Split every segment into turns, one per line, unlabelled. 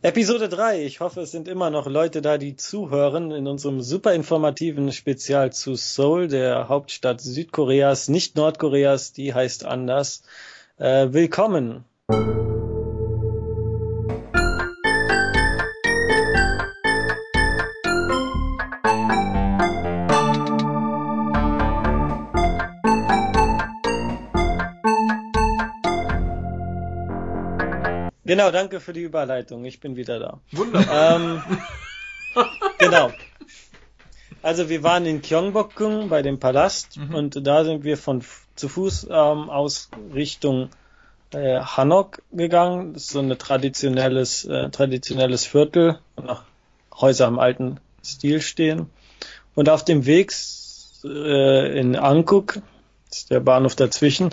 Episode 3. Ich hoffe, es sind immer noch Leute da, die zuhören in unserem super informativen Spezial zu Seoul, der Hauptstadt Südkoreas, nicht Nordkoreas, die heißt anders. Äh, willkommen. Genau, danke für die Überleitung. Ich bin wieder da.
Wunderbar.
Ähm, genau. Also wir waren in Gyeongbokgung bei dem Palast
Mhm.
und da sind wir von zu Fuß ähm, aus Richtung äh, Hanok gegangen. Das ist so ein traditionelles, äh, traditionelles Viertel, wo noch Häuser im alten Stil stehen. Und auf dem Weg äh, in das ist der Bahnhof dazwischen,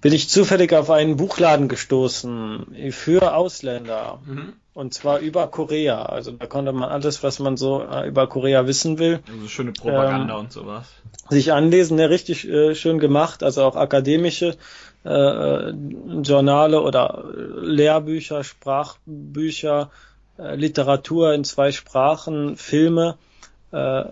bin ich zufällig auf einen Buchladen gestoßen für Ausländer.
Mhm.
Und zwar über Korea. Also da konnte man alles, was man so äh, über Korea wissen will,
Also schöne Propaganda
Ähm,
und sowas.
sich anlesen. Ja, richtig äh, schön gemacht. Also auch akademische äh, äh, Journale oder äh, Lehrbücher, Sprachbücher, äh, Literatur in zwei Sprachen, Filme. Äh,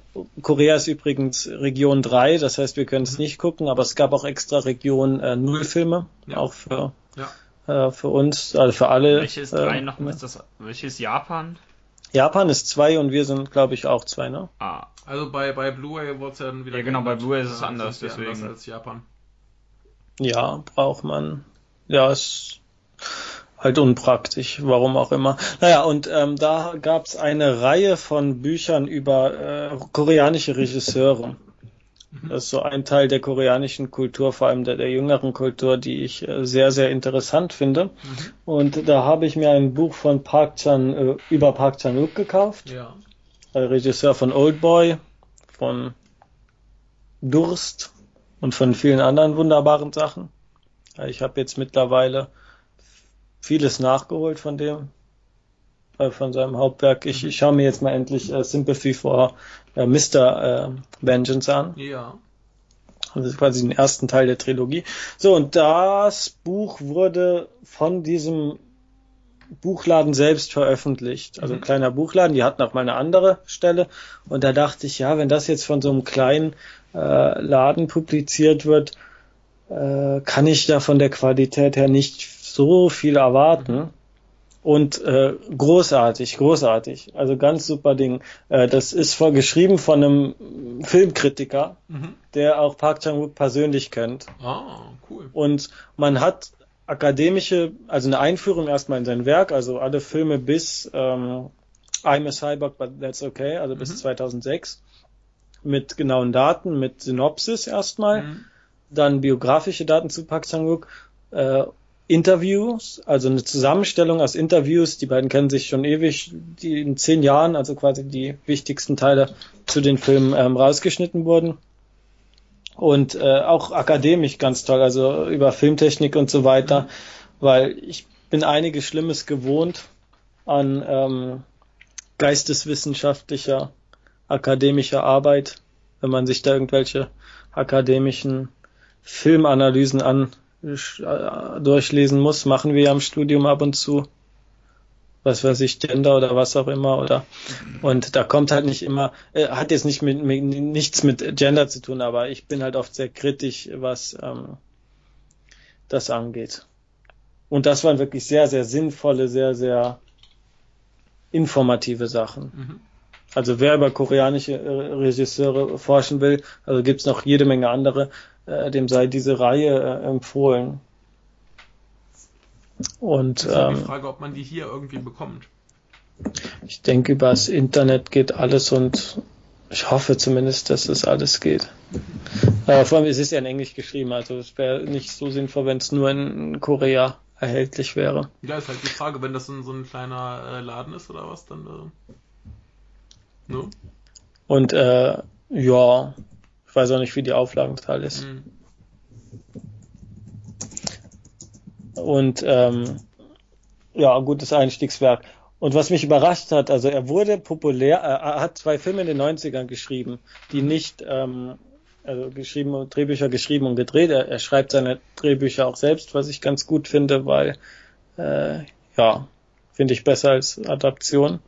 Korea ist übrigens Region 3, das heißt, wir können es nicht gucken, aber es gab auch extra Region äh, Null Filme,
Ja.
auch für,
Ja.
äh, für uns, also für alle.
Welches drei
äh,
noch? Ist das, welches Japan?
Japan ist zwei und wir sind, glaube ich, auch zwei, ne?
Ah,
Also bei, bei Blu-ray wurde es ja dann wieder
Ja, genau, bei. Blu-ray ist es anders, deswegen.
anders als Japan.
Ja, braucht man. Ja, ist halt unpraktisch, warum auch immer. Naja, und ähm, da gab's eine Reihe von Büchern über äh, koreanische Regisseure. Das ist so ein Teil der koreanischen Kultur, vor allem der, der jüngeren Kultur, die ich äh, sehr, sehr interessant finde. Und da habe ich mir ein Buch von Park Chan äh, über Park Chan-wook gekauft.
Ja.
Regisseur von Old Boy, von Durst und von vielen anderen wunderbaren Sachen. Ich habe jetzt mittlerweile vieles nachgeholt von dem, äh, von seinem Hauptwerk. Ich, ich schaue mir jetzt mal endlich äh, Sympathy for äh, Mr. Äh, Vengeance an.
Ja.
Das ist quasi den ersten Teil der Trilogie. So, und das Buch wurde von diesem Buchladen selbst veröffentlicht. Also ein
Mhm.
kleiner Buchladen, die hatten auch mal eine andere Stelle. Und da dachte ich, ja, wenn das jetzt von so einem kleinen äh, Laden publiziert wird, äh, kann ich da von der Qualität her nicht so viel erwarten. Und äh, großartig, großartig. Also ganz super Ding. Äh, das ist vorgeschrieben von einem Filmkritiker,
Mhm.
der auch Park Chan-wook persönlich kennt.
Ah, cool.
Und man hat akademische, also eine Einführung erstmal in sein Werk, also alle Filme bis ähm, I'm a Cyborg, but that's okay, also bis
Mhm.
2006, mit genauen Daten, mit Synopsis erstmal,
Mhm.
dann biografische Daten zu Park Chan-wook, äh, Interviews, also eine Zusammenstellung aus Interviews, die beiden kennen sich schon ewig, die in zehn Jahren, also quasi die wichtigsten Teile zu den Filmen ähm, rausgeschnitten wurden. Und äh, auch akademisch ganz toll, also über Filmtechnik und so weiter, weil ich bin einiges Schlimmes gewohnt an ähm, geisteswissenschaftlicher, akademischer Arbeit, wenn man sich da irgendwelche akademischen Filmanalysen an durchlesen muss, machen wir ja im Studium ab und zu. Was weiß ich, Gender oder was auch immer, oder und da kommt halt nicht immer, äh, hat jetzt nicht mit, mit nichts mit Gender zu tun, aber ich bin halt oft sehr kritisch, was ähm, das angeht. Und das waren wirklich sehr, sehr sinnvolle, sehr, sehr informative Sachen.
Mhm.
Also wer über koreanische äh, Regisseure forschen will, also gibt's noch jede Menge andere, äh, dem sei diese Reihe äh, empfohlen. Und
Das ist halt die
ähm,
Frage, ob man die hier irgendwie bekommt.
ich denke, übers Internet geht alles und ich hoffe zumindest, dass es alles geht. Äh, vor allem, es ist ja in Englisch geschrieben, also es wäre nicht so sinnvoll, wenn es nur in Korea erhältlich wäre.
Ja, ist halt die Frage, wenn das so ein, so ein kleiner äh, Laden ist oder was, dann. Äh, ne?
Und äh, ja, ich weiß auch nicht, wie die Auflagenzahl ist.
Mhm.
Und ähm, ja, gutes Einstiegswerk. Und was mich überrascht hat, also er wurde populär, äh, er hat zwei Filme in den 90ern geschrieben, die nicht, ähm, also geschrieben, Drehbücher geschrieben und gedreht. Er, er schreibt seine Drehbücher auch selbst, was ich ganz gut finde, weil, äh, ja, finde ich besser als Adaption.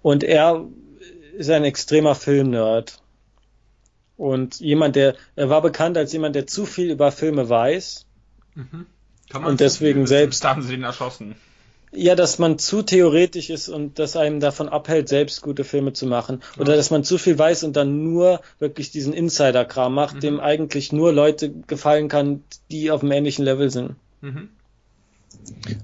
Und er ist ein extremer Filmnerd. Und jemand, der, er war bekannt als jemand, der zu viel über Filme weiß.
Mhm.
und deswegen selbst.
Da haben sie den erschossen.
Ja, dass man zu theoretisch ist und das einem davon abhält, selbst gute Filme zu machen. Oder
Ja.
dass man zu viel weiß und dann nur wirklich diesen Insider-Kram macht,
Mhm.
dem eigentlich nur Leute gefallen kann, die auf einem ähnlichen Level sind.
Mhm.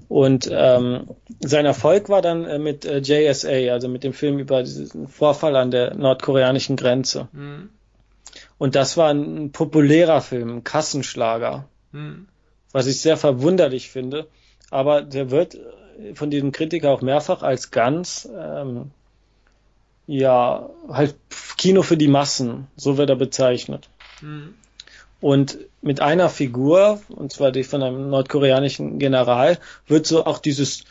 Und ähm, sein Erfolg war dann äh, mit äh, JSA, also mit dem Film über diesen Vorfall an der nordkoreanischen Grenze.
Mhm.
Und das war ein populärer Film, ein Kassenschlager,
Mhm.
was ich sehr verwunderlich finde. Aber der wird von diesem Kritiker auch mehrfach als ganz, ähm, ja, halt Kino für die Massen, so wird er bezeichnet.
Mhm.
Und mit einer Figur, und zwar die von einem nordkoreanischen General, wird so auch dieses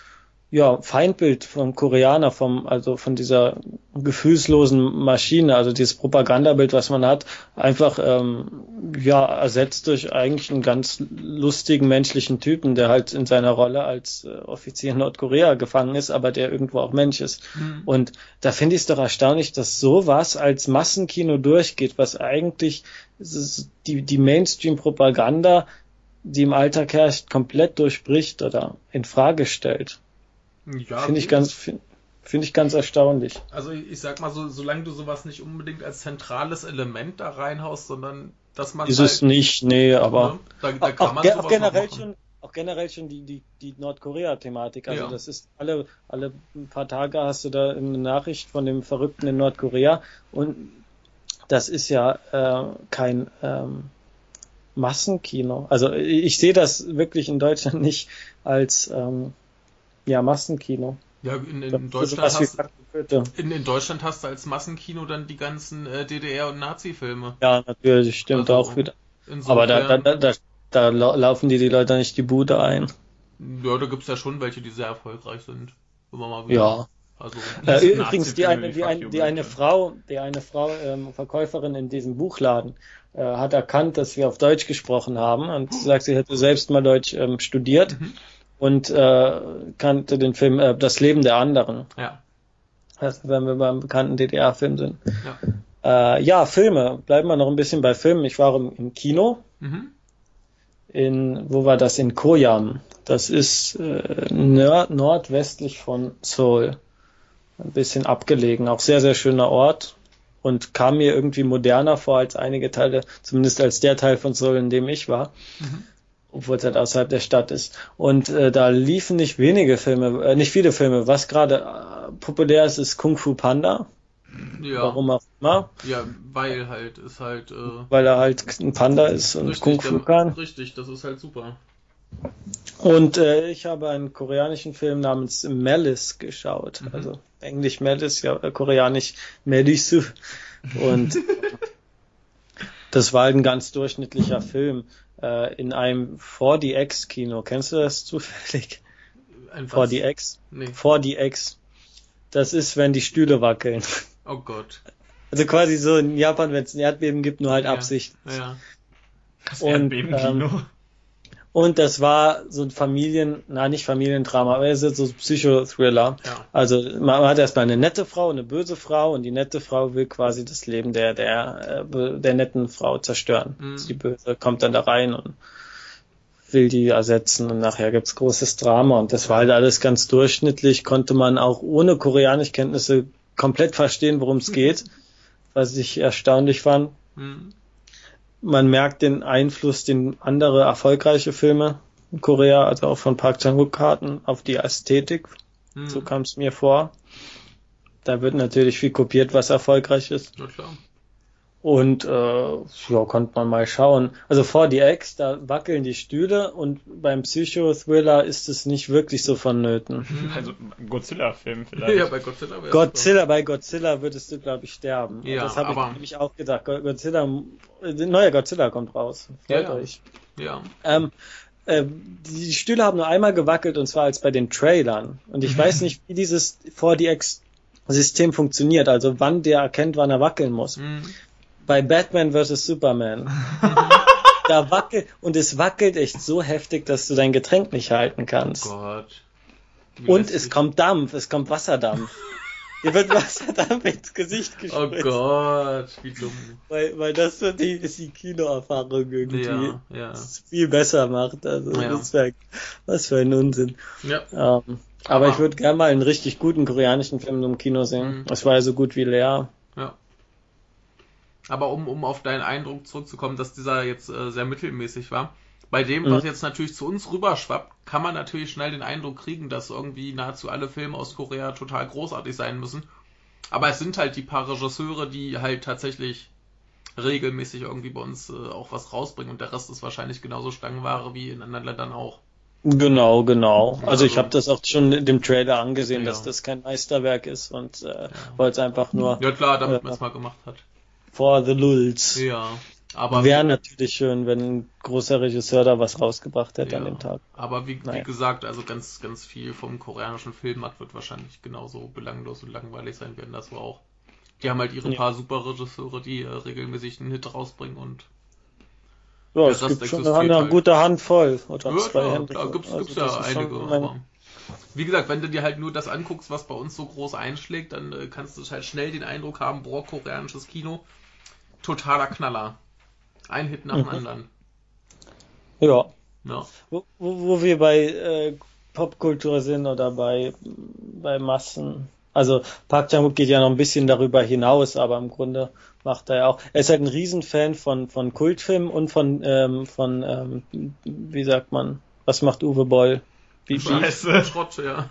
ja, Feindbild vom Koreaner, vom, also von dieser gefühlslosen Maschine, also dieses Propagandabild, was man hat, einfach ähm, ja, ersetzt durch eigentlich einen ganz lustigen menschlichen Typen, der halt in seiner Rolle als äh, Offizier in Nordkorea gefangen ist, aber der irgendwo auch Mensch ist.
Mhm.
Und da finde ich es doch erstaunlich, dass sowas als Massenkino durchgeht, was eigentlich die, die Mainstream-Propaganda, die im Alltag herrscht, komplett durchbricht oder in Frage stellt.
Ja,
Finde ich ganz, finde find ich ganz erstaunlich.
Also ich, sag mal so, solange du sowas nicht unbedingt als zentrales Element da reinhaust, sondern dass man
Ist es
halt,
nicht, nee, aber
ne, da, da kann
auch, auch generell schon, auch generell schon die, die, die Nordkorea-Thematik. Also
Ja.
das ist alle, alle paar Tage hast du da eine Nachricht von dem Verrückten in Nordkorea und das ist ja äh, kein ähm, Massenkino. Also ich sehe das wirklich in Deutschland nicht als ähm, ja, Massenkino.
Ja, in, in, Deutschland hast, in, in Deutschland hast du als Massenkino dann die ganzen äh, DDR- und Nazi-Filme.
Ja, natürlich, stimmt
Also,
auch wieder. Aber da, da, da, da, da lau- laufen die die Leute nicht die Bude ein.
ja, da gibt's ja schon welche, die sehr erfolgreich sind. Immer mal wieder.
Ja.
Also,
Äh, übrigens, die eine, die, ein, die eine. Frau, die eine Frau, ähm, Verkäuferin in diesem Buchladen, äh, hat erkannt, dass wir auf Deutsch gesprochen haben und sagt, sie hätte selbst mal Deutsch ähm, studiert
Mhm.
Und äh, kannte den Film äh, Das Leben der anderen.
ja.
Also, wenn wir beim bekannten DDR-Film sind.
Ja.
Äh, ja, Filme. Bleiben wir noch ein bisschen bei Filmen. Ich war im, im Kino.
Mhm.
In, wo war das? In Koyam. Das ist äh, nord nordwestlich von Seoul. Ein bisschen abgelegen. Auch sehr, sehr schöner Ort. Und kam mir irgendwie moderner vor als einige Teile, zumindest als der Teil von Seoul, in dem ich war.
Mhm.
Obwohl es halt außerhalb der Stadt ist. Und äh, da liefen nicht wenige Filme, äh, nicht viele Filme. Was gerade äh, populär ist, ist Kung Fu Panda.
Ja.
Warum auch immer.
Ja, weil halt ist halt äh,
Weil er halt ein Panda ist und
richtig,
Kung Fu
der-
kann.
Richtig, das ist halt super.
Und äh, ich habe einen koreanischen Film namens Malice geschaut.
Mhm.
Also Englisch Malice, ja, äh, koreanisch Melisu. Und das war halt ein ganz durchschnittlicher Film äh, in einem 4DX-Kino. Kennst du das zufällig?
Ein
4DX?
Nee.
4DX. Das ist, wenn die Stühle wackeln.
Oh Gott.
Also quasi so in Japan, wenn es ein Erdbeben gibt, nur halt
Ja.
Absicht.
Ja.
Das Erdbebenkino.
Und das war so ein Familien, na nicht Familiendrama, aber es ist so ein Psychothriller.
Ja.
Also man, hat erstmal eine nette Frau, eine böse Frau und die nette Frau will quasi das Leben der der äh, der netten Frau zerstören.
Mhm.
Die böse kommt dann da rein und will die ersetzen und nachher gibt's großes Drama und das war halt alles ganz durchschnittlich, konnte man auch ohne Koreanischkenntnisse komplett verstehen, worum es geht, was ich erstaunlich fand
Hm.
Man merkt den Einfluss, den andere erfolgreiche Filme in Korea, also auch von Park Chan-wook hatten, auf die Ästhetik.
Hm.
So kam es mir vor. Da wird natürlich viel kopiert, was erfolgreich ist.
Ja, klar.
Und äh, ja, konnte man mal schauen. Also vor die Ex, da wackeln die Stühle und beim Psychothriller ist es nicht wirklich so vonnöten.
Also Godzilla-Film vielleicht.
Ja, bei Godzilla wär's
Godzilla, bei Godzilla würdest du, glaube ich, sterben.
Ja,
das habe ich nämlich auch gedacht. Go- Godzilla, äh, neuer Godzilla kommt raus. Freut
Ja, ja.
euch.
Ja.
Ähm, äh, die Stühle haben nur einmal gewackelt und zwar als bei den Trailern. Und ich weiß nicht, wie dieses 4DX-System funktioniert, also wann der erkennt, wann er wackeln muss.
Hm.
Bei Batman vs. Superman. da wackelt, und es wackelt echt so heftig, dass du dein Getränk nicht halten
Oh
kannst.
Gott.
Und es kommt Dampf, es kommt Wasserdampf. Hier wird Wasserdampf ins Gesicht
Oh
gespritzt.
Gott, wie dumm.
Weil, weil das so die, ist die Kinoerfahrung irgendwie
Ja, ja.
viel besser macht. Also
Ja.
das wär, was für ein Unsinn.
Ja,
Ähm, aber,
Aber-
ich würde gerne mal einen richtig guten koreanischen Film im Kino sehen.
Mhm.
Das war ja so gut wie leer.
Ja. Aber um, um auf deinen Eindruck zurückzukommen, dass dieser jetzt äh, sehr mittelmäßig war, bei dem,
Mhm.
was jetzt natürlich zu uns rüberschwappt, kann man natürlich schnell den Eindruck kriegen, dass irgendwie nahezu alle Filme aus Korea total großartig sein müssen. Aber es sind halt die paar Regisseure, die halt tatsächlich regelmäßig irgendwie bei uns äh, auch was rausbringen und der Rest ist wahrscheinlich genauso Stangenware wie in anderen Ländern auch.
Genau, genau. Also ich
Also-
habe das auch schon in dem Trailer angesehen,
Ja.
dass das kein Meisterwerk ist und äh, wollte es einfach nur
Ja klar, damit
Ja.
man es mal gemacht hat.
For the lulz.
Ja, aber
Wäre natürlich schön, wenn ein großer Regisseur da was rausgebracht hätte an
Ja.
dem Tag.
Aber wie, wie gesagt, also ganz, ganz viel vom koreanischen Filmmarkt wird wahrscheinlich genauso belanglos und langweilig sein wie anderswo auch. Die haben halt ihre
Ja.
paar super Regisseure, die äh, regelmäßig einen Hit rausbringen und
Ja, es gibt schon
existiert
eine
halt.
gute Handvoll oder
ja,
zwei Hände.
da gibt's,
Also
gibt's
das
ja einige.
mein-
aber wie gesagt, wenn du dir halt nur das anguckst, was bei uns so groß einschlägt, dann äh, kannst du halt schnell den Eindruck haben, boah, koreanisches Kino, totaler Knaller. Ein Hit nach dem
Mhm.
anderen.
Ja.
Ja.
Wo, wo, wo wir bei äh, Popkultur sind oder bei, bei Massen. Also Park Chan-wook geht ja noch ein bisschen darüber hinaus, aber im Grunde macht er ja auch. Er ist halt ein Riesenfan von, von Kultfilmen und von, ähm, von ähm, wie sagt man, was macht Uwe Boll? Wie,
Scheiße.
Schrott, ja.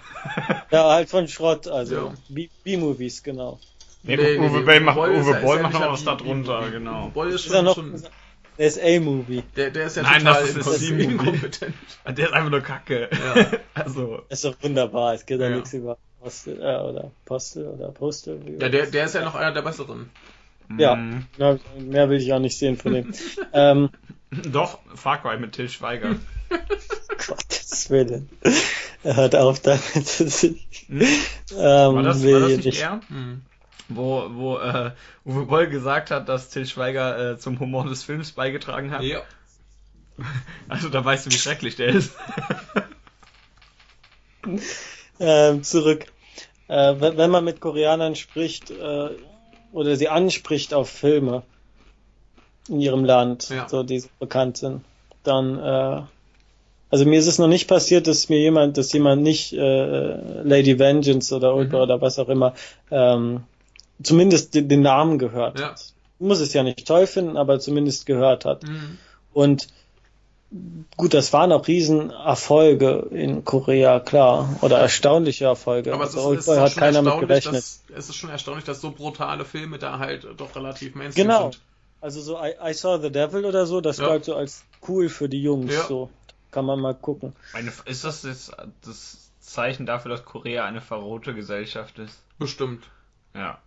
ja, halt von Schrott, also
Ja.
B- B-Movies, genau.
Nee,
Nee, nee,
Uwe
nee,
macht,
ist
Uwe
ist ja
macht noch was da drunter, genau.
Boll ist
Ist
schon,
noch,
schon
der ist A-Movie.
der, der ist ja
Nein,
total
das ist das Movie.
inkompetent.
Der ist einfach nur Kacke.
Ja.
Also,
Ist doch wunderbar, es geht ja,
Ja.
nichts über Postel, äh, oder Postel oder Postel.
Ja, der, der ist ja noch einer der besseren.
Ja. Ja, mehr will ich auch nicht sehen von dem. ähm,
Doch, Far Cry mit Till Schweiger.
Gottes Willen. Er hört auf damit,
Hm?
ähm,
War das,
will
war das nicht. er?
Hm.
Wo, wo äh, Uwe Boll gesagt hat, dass Till Schweiger äh, zum Humor des Films beigetragen hat.
Ja.
Also da weißt du, wie schrecklich der ist.
Ähm, zurück. Äh, wenn, wenn man mit Koreanern spricht äh, oder sie anspricht auf Filme in ihrem Land,
Ja.
so die so bekannt sind, dann äh, also mir ist es noch nicht passiert, dass mir jemand, dass jemand nicht äh, Lady Vengeance oder Oldboy
Mhm.
oder was auch immer ähm, zumindest den, Namen gehört
Ja.
hat. Muss es ja nicht toll finden, aber zumindest gehört hat.
Hm.
Und gut, das waren auch Riesenerfolge in Korea, klar. Oder erstaunliche Erfolge.
Aber es ist,
also
es ist
Oldboy hat
schon
keiner mit
erstaunlich,
gerechnet.
dass, es ist schon erstaunlich, dass so brutale Filme da halt doch relativ Mainstream
Genau.
sind.
Also so I, I Saw the Devil oder so, das
Ja.
galt so als cool für die Jungs.
Ja.
So kann man mal gucken.
Eine, ist das jetzt das Zeichen dafür, dass Korea eine verrohte Gesellschaft ist?
Bestimmt.
Ja.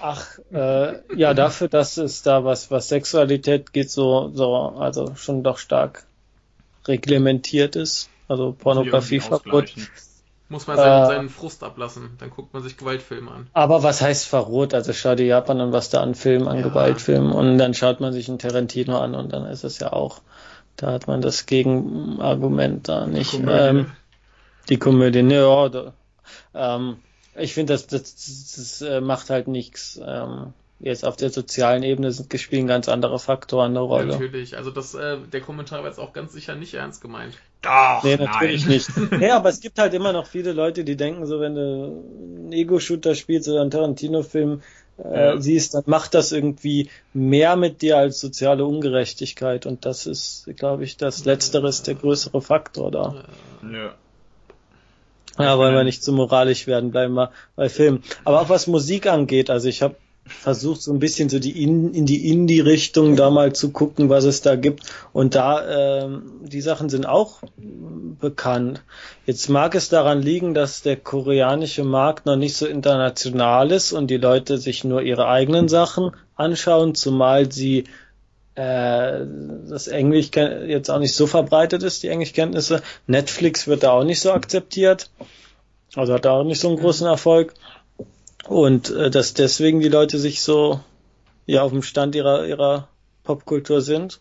Ach, äh, ja, dafür, dass es da was, was Sexualität geht, so, so, also schon doch stark reglementiert ist. Also Pornografieverbot.
Muss man seinen,
Äh.
seinen Frust ablassen. Dann guckt man sich Gewaltfilme an.
Aber was heißt verrot? Also schau dir Japan an, was da an Filmen, an
Ja.
Gewaltfilmen und dann schaut man sich einen Tarantino an und dann ist es ja auch, da hat man das Gegenargument da nicht.
Komödie.
Ähm, die Komödie, ne, ja, da, ähm, ich finde, das, das, das, das äh, macht halt nichts. Ähm, jetzt auf der sozialen Ebene sind spielen ganz andere Faktoren eine Rolle.
Natürlich. Also das, äh, der Kommentar war jetzt auch ganz sicher nicht ernst gemeint.
Doch,
Nee, natürlich
nein.
nicht. Nee, aber es gibt halt immer noch viele Leute, die denken, so wenn du einen Ego-Shooter spielst oder einen Tarantino-Film äh,
Ja.
siehst, dann macht das irgendwie mehr mit dir als soziale Ungerechtigkeit. Und das ist, glaube ich, das Letztere ist der größere Faktor da.
Nö.
Ja, wollen wir nicht zu moralisch werden, bleiben wir bei Filmen. Aber auch was Musik angeht, also ich habe versucht so ein bisschen so die in, in die Indie-Richtung da mal zu gucken, was es da gibt. Und da ähm, die Sachen sind auch bekannt. Jetzt mag es daran liegen, dass der koreanische Markt noch nicht so international ist und die Leute sich nur ihre eigenen Sachen anschauen, zumal sie äh, das Englisch jetzt auch nicht so verbreitet ist, die Englischkenntnisse. Netflix wird da auch nicht so akzeptiert. Also hat da auch nicht so einen großen Erfolg. Und äh, dass deswegen die Leute sich so ja auf dem Stand ihrer ihrer Popkultur sind.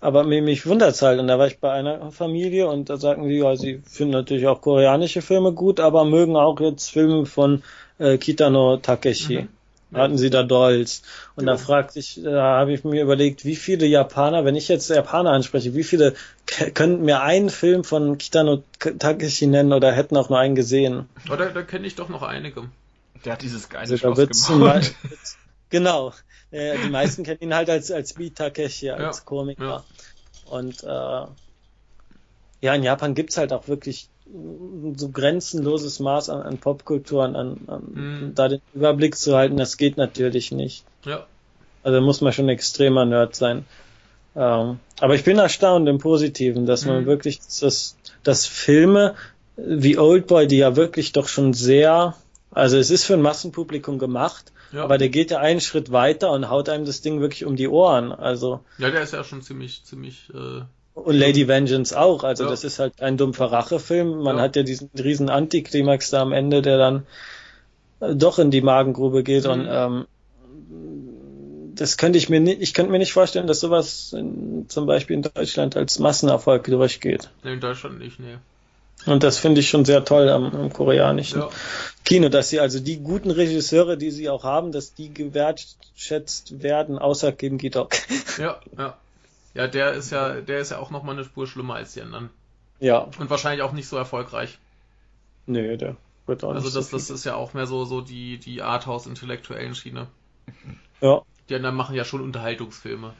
aber mich, mich wundert's halt. Und da war ich bei einer Familie und da sagten die, ja, sie finden natürlich auch koreanische Filme gut, aber mögen auch jetzt Filme von äh, Kitano Takeshi. Mhm. Hatten sie da Dolls. Und ja. da fragte ich, da habe ich mir überlegt, wie viele Japaner, wenn ich jetzt Japaner anspreche, wie viele könnten mir einen Film von Kitano Takeshi nennen oder hätten auch nur einen gesehen?
Oder da, da kenne ich doch noch einige.
Der hat dieses geile also, Schloss gebaut.
genau. Äh, die meisten kennen ihn halt als, als Beat Takeshi, als ja, Komiker. Ja. Und äh, ja, in Japan gibt's halt auch wirklich so grenzenloses Maß an, an Popkultur, an, an mhm. da den Überblick zu halten, das geht natürlich nicht.
Ja.
Also muss man schon extremer Nerd sein. Ähm, aber ich bin erstaunt im Positiven, dass mhm. man wirklich das, das Filme wie Oldboy, die ja wirklich doch schon sehr, also es ist für ein Massenpublikum gemacht, ja. Aber der geht ja einen Schritt weiter und haut einem das Ding wirklich um die Ohren. Also.
Ja, der ist ja schon ziemlich, ziemlich. Äh,
und Lady Vengeance auch. Also ja. das ist halt ein dumpfer Rachefilm. Man ja. hat ja diesen riesen Antiklimax da am Ende, der dann äh, doch in die Magengrube geht mhm. und ähm, das könnte ich mir nicht, ich könnte mir nicht vorstellen, dass sowas in, zum Beispiel in Deutschland als Massenerfolg durchgeht.
Nee, in Deutschland nicht, nee.
Und das finde ich schon sehr toll am, am koreanischen ja. Kino, dass sie also die guten Regisseure, die sie auch haben, dass die gewertschätzt werden, außer Kim Ki-dok.
Ja, ja. Ja, der ist ja, der ist ja auch nochmal eine Spur schlimmer als die anderen.
Ja.
Und wahrscheinlich auch nicht so erfolgreich.
Nee, der wird auch
also
nicht
das,
so
das ist ja auch mehr so, so die, die Arthouse-intellektuellen Schiene.
Ja.
Die anderen machen ja schon Unterhaltungsfilme.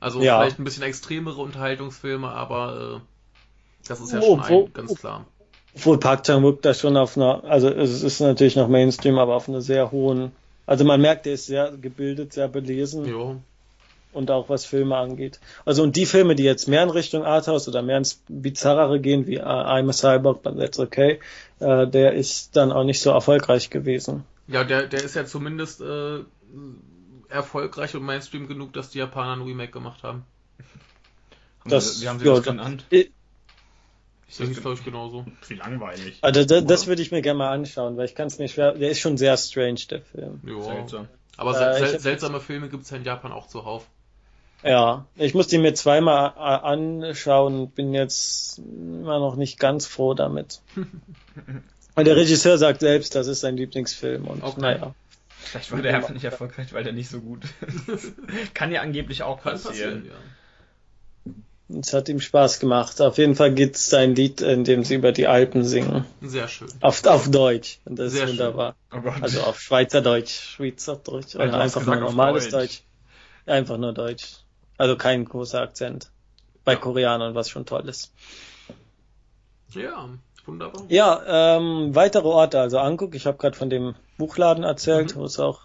Also ja. vielleicht ein bisschen extremere Unterhaltungsfilme, aber äh, das ist ja schon obwohl, ein, ganz klar.
Obwohl Park Chan-wook da schon auf einer, also es ist natürlich noch Mainstream, aber auf einer sehr hohen, also man merkt, der ist sehr gebildet, sehr belesen.
Jo.
Und auch was Filme angeht. Also und die Filme, die jetzt mehr in Richtung Arthouse oder mehr ins Bizarrere gehen, wie I'm a Cyborg, but that's okay, äh, der ist dann auch nicht so erfolgreich gewesen.
Ja, der, der ist ja zumindest äh, erfolgreich und Mainstream genug, dass die Japaner ein Remake gemacht haben.
Das,
wie haben sie ja, das genannt?
Ich sehe es, glaube ich, genauso.
Wie langweilig.
Also das, das würde ich mir gerne mal anschauen, weil ich kann es mir schwer. Der ist schon sehr strange, der Film.
Ja. Seltsam. Aber äh, sel seltsame Filme gibt es ja in Japan auch zuhauf.
Ja, ich muss die mir zweimal anschauen und bin jetzt immer noch nicht ganz froh damit. weil der Regisseur sagt selbst, das ist sein Lieblingsfilm und okay. naja.
Vielleicht war der einfach nicht erfolgreich, weil der nicht so gut ist. Kann ja angeblich auch passieren. passieren ja.
Es hat ihm Spaß gemacht. Auf jeden Fall gibt es ein Lied, in dem sie über die Alpen singen.
Sehr schön.
Auf, auf Deutsch. Und das
Sehr
ist wunderbar. Oh also auf Schweizerdeutsch, Schweizerdeutsch. Oder einfach nur normales Deutsch. Deutsch. Einfach nur Deutsch. Also kein großer Akzent. Bei ja. Koreanern, was schon toll ist.
Ja, wunderbar.
Ja, ähm, weitere Orte, also Anguck, ich habe gerade von dem Buchladen erzählt, mhm. wo es auch